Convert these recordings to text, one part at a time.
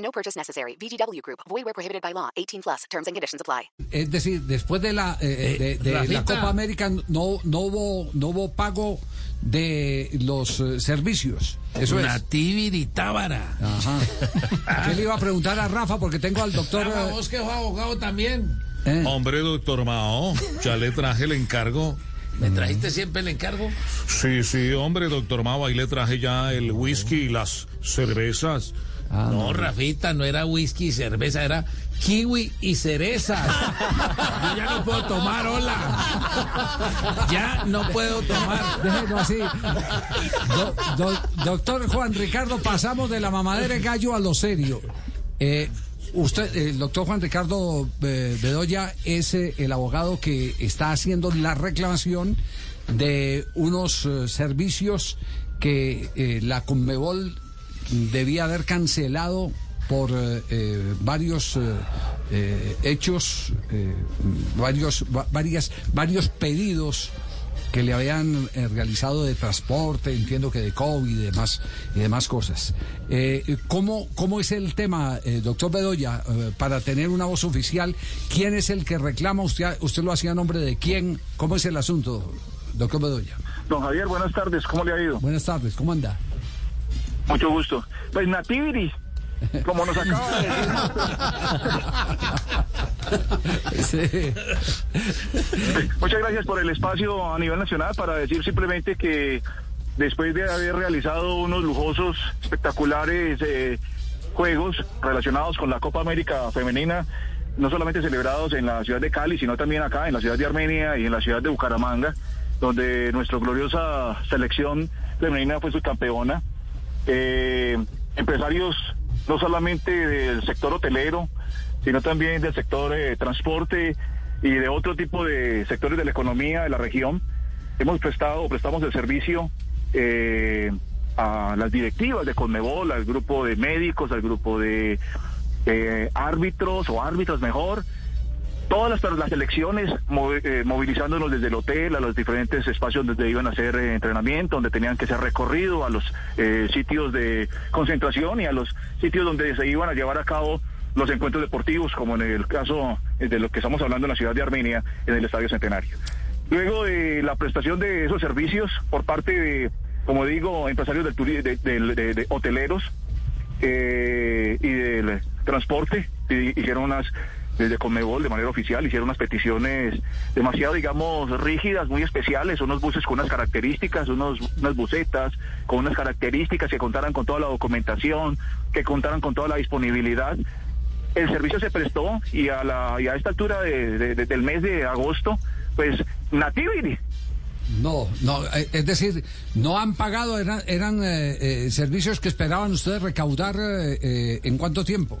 No purchase necessary. VGW Group. Void where prohibited by law. 18 plus. Terms and conditions apply. Es decir, después de la eh, de, de la. Copa América no no hubo no hubo pago de los eh, servicios. Eso es. Nativity Tábara. Ajá. ¿Qué le iba a preguntar a Rafa? Porque tengo al doctor. Rafa, eh, vos que sos abogado también. eh, Hombre, doctor Mao, ya le traje el encargo. ¿Me trajiste siempre el encargo? Sí, sí, hombre, doctor Mao, ahí le traje ya el whisky y las cervezas. No, Rafita, no era whisky y cerveza, era kiwi y cerezas. Yo ya no puedo tomar, hola. Ya no puedo tomar. déjelo así. Do- do- doctor Juan Ricardo, pasamos de la mamadera de gallo a lo serio. Eh, usted, el doctor Juan Ricardo eh, Bedoya, es eh, el abogado que está haciendo la reclamación de unos servicios que la Conmebol debía haber cancelado por eh, eh, varios eh, eh, hechos, eh, varios, va- varias, varios pedidos que le habían realizado de transporte, entiendo que de COVID y demás, y demás cosas. Eh, ¿cómo, ¿Cómo es el tema, eh, doctor Bedoya, eh, para tener una voz oficial? ¿Quién es el que reclama? ¿Usted, usted lo hacía a nombre de quién? ¿Cómo es el asunto, doctor Bedoya? Don Javier, buenas tardes, ¿cómo le ha ido? Buenas tardes, ¿cómo anda? Mucho gusto. Pues Nativity, como nos acaba de decir. Sí. Muchas gracias por el espacio a nivel nacional para decir simplemente que después de haber realizado unos lujosos, espectaculares eh, juegos relacionados con la Copa América Femenina, no solamente celebrados en la ciudad de Cali, sino también acá en la ciudad de Armenia y en la ciudad de Bucaramanga, donde nuestra gloriosa selección femenina fue subcampeona. Eh, empresarios no solamente del sector hotelero, sino también del sector eh, transporte y de otro tipo de sectores de la economía de la región. Hemos prestado, prestamos el servicio eh, a las directivas de Conmebol, al grupo de médicos, al grupo de eh, árbitros o árbitros mejor, todas las, las elecciones movi- eh, movilizándonos desde el hotel a los diferentes espacios donde iban a hacer eh, entrenamiento, donde tenían que ser recorrido, a los eh, sitios de concentración y a los sitios donde se iban a llevar a cabo los encuentros deportivos, como en el caso de lo que estamos hablando en la ciudad de Armenia, en el Estadio Centenario. Luego de la prestación de esos servicios por parte de, como digo, empresarios del de- del- de- de hoteleros, eh, y del transporte hicieron unas desde Conmebol de manera oficial hicieron unas peticiones demasiado digamos rígidas muy especiales unos buses con unas características unos unas busetas con unas características que contaran con toda la documentación que contaran con toda la disponibilidad el servicio se prestó y a la y a esta altura de- de- de- del mes de agosto pues Nativity No, no, eh, es decir, no han pagado, eran, eran eh, eh, servicios que esperaban ustedes recaudar eh, eh, en cuánto tiempo.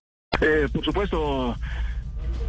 Eh, por supuesto,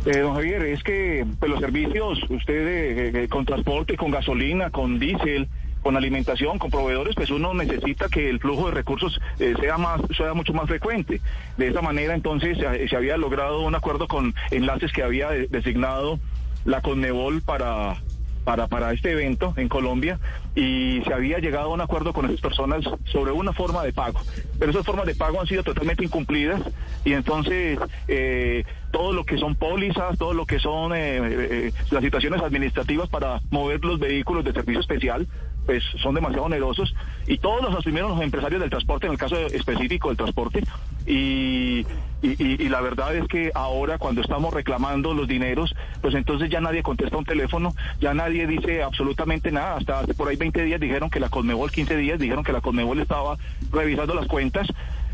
eh, don Javier, es que pues, los servicios, usted eh, eh, con transporte, con gasolina, con diésel, con alimentación, con proveedores, pues uno necesita que el flujo de recursos eh, sea más, sea mucho más frecuente. De esa manera, entonces, se, se había logrado un acuerdo con enlaces que había de- designado la Conmebol para para, para este evento en Colombia y se había llegado a un acuerdo con esas personas sobre una forma de pago. Pero esas formas de pago han sido totalmente incumplidas y entonces eh, todo lo que son pólizas, todo lo que son eh, eh, las situaciones administrativas para mover los vehículos de servicio especial, pues son demasiado onerosos y todos los asumieron los empresarios del transporte, en el caso específico del transporte, y, y, y- y la verdad es que ahora cuando estamos reclamando los dineros, pues entonces ya nadie contesta un teléfono, ya nadie dice absolutamente nada, hasta hace por ahí 20 días dijeron que la Conmebol, 15 días dijeron que la Conmebol estaba revisando las cuentas,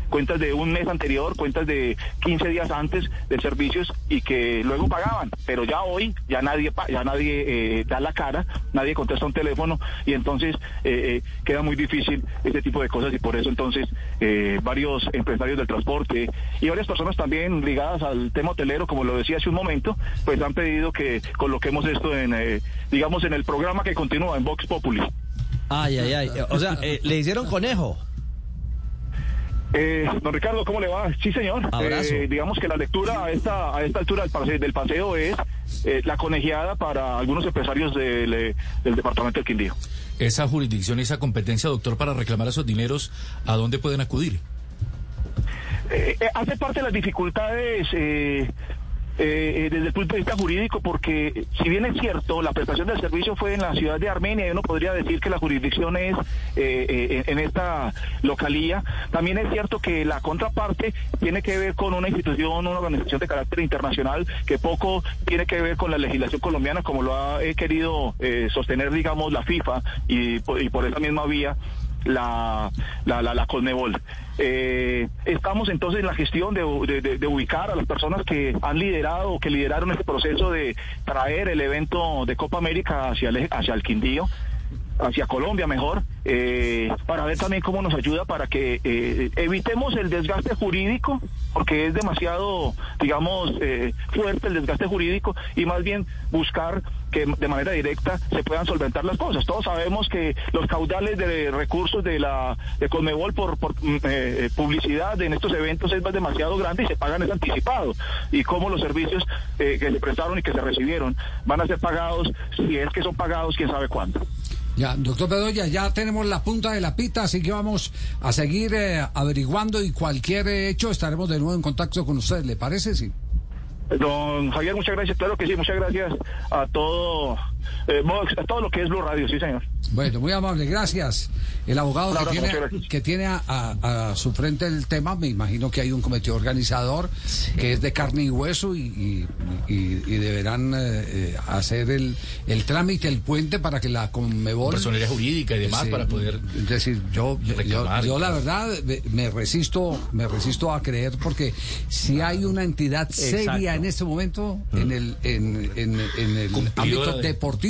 cuentas de un mes anterior, cuentas de 15 días antes de servicios y que luego pagaban, pero ya hoy ya nadie ya nadie eh, da la cara, nadie contesta un teléfono y entonces eh, eh, queda muy difícil este tipo de cosas y por eso entonces eh, varios empresarios del transporte y varias personas también ligadas al tema hotelero, como lo decía hace un momento, pues han pedido que coloquemos esto en, digamos, en el programa que continúa en Vox Populi. Ay, ay, ay. O sea, le hicieron conejo. Eh, don Ricardo, ¿cómo le va? Sí, señor. Eh, digamos que la lectura a esta, a esta altura del paseo, del paseo es eh, la conejeada para algunos empresarios del, eh, del departamento del Quindío. Esa jurisdicción, esa competencia, doctor, para reclamar esos dineros, ¿a dónde pueden acudir? Hace parte de las dificultades eh, desde el punto de vista jurídico, porque si bien es cierto, la prestación del servicio fue en la ciudad de Armenia y uno podría decir que la jurisdicción es eh, eh, en esta localía, también es cierto que la contraparte tiene que ver con una institución, una organización de carácter internacional que poco tiene que ver con la legislación colombiana, como lo ha eh, querido eh, sostener, digamos, la FIFA y, y por esa misma vía la, la, la, la Conmebol. Eh, estamos entonces en la gestión de, ubicar a las personas que han liderado o que lideraron este proceso de traer el evento de Copa América hacia el, hacia el Quindío hacia Colombia mejor, eh, para ver también cómo nos ayuda para que eh, evitemos el desgaste jurídico, porque es demasiado, digamos, eh, fuerte el desgaste jurídico, y más bien buscar que de manera directa se puedan solventar las cosas. Todos sabemos que los caudales de recursos de la de Conmebol por, por mm, eh, publicidad en estos eventos es demasiado grande y se pagan es anticipado. Y cómo los servicios eh, que se prestaron y que se recibieron van a ser pagados, si es que son pagados, quién sabe cuándo. Ya, doctor Bedoya, ya tenemos la punta de la pita, así que vamos a seguir eh, averiguando y cualquier hecho estaremos de nuevo en contacto con usted, ¿le parece? Sí. Don Javier, muchas gracias. Claro que sí, muchas gracias a todo, eh, Vox, todo lo que es Blue Radio, sí, señor. Bueno, muy amable, gracias. El abogado que tiene, que tiene a, a- a su frente el tema, me imagino que hay un comité organizador que es de carne y hueso y, y- y- y deberán eh, eh, hacer el, el trámite, el puente para que la Conmebol... Personería jurídica y demás Sí, para poder Es decir, yo, yo, reclamar. yo la verdad me- resisto, me resisto a creer porque si hay una entidad seria Exacto. en este momento en el, en, en- en el Cumplidora ámbito de-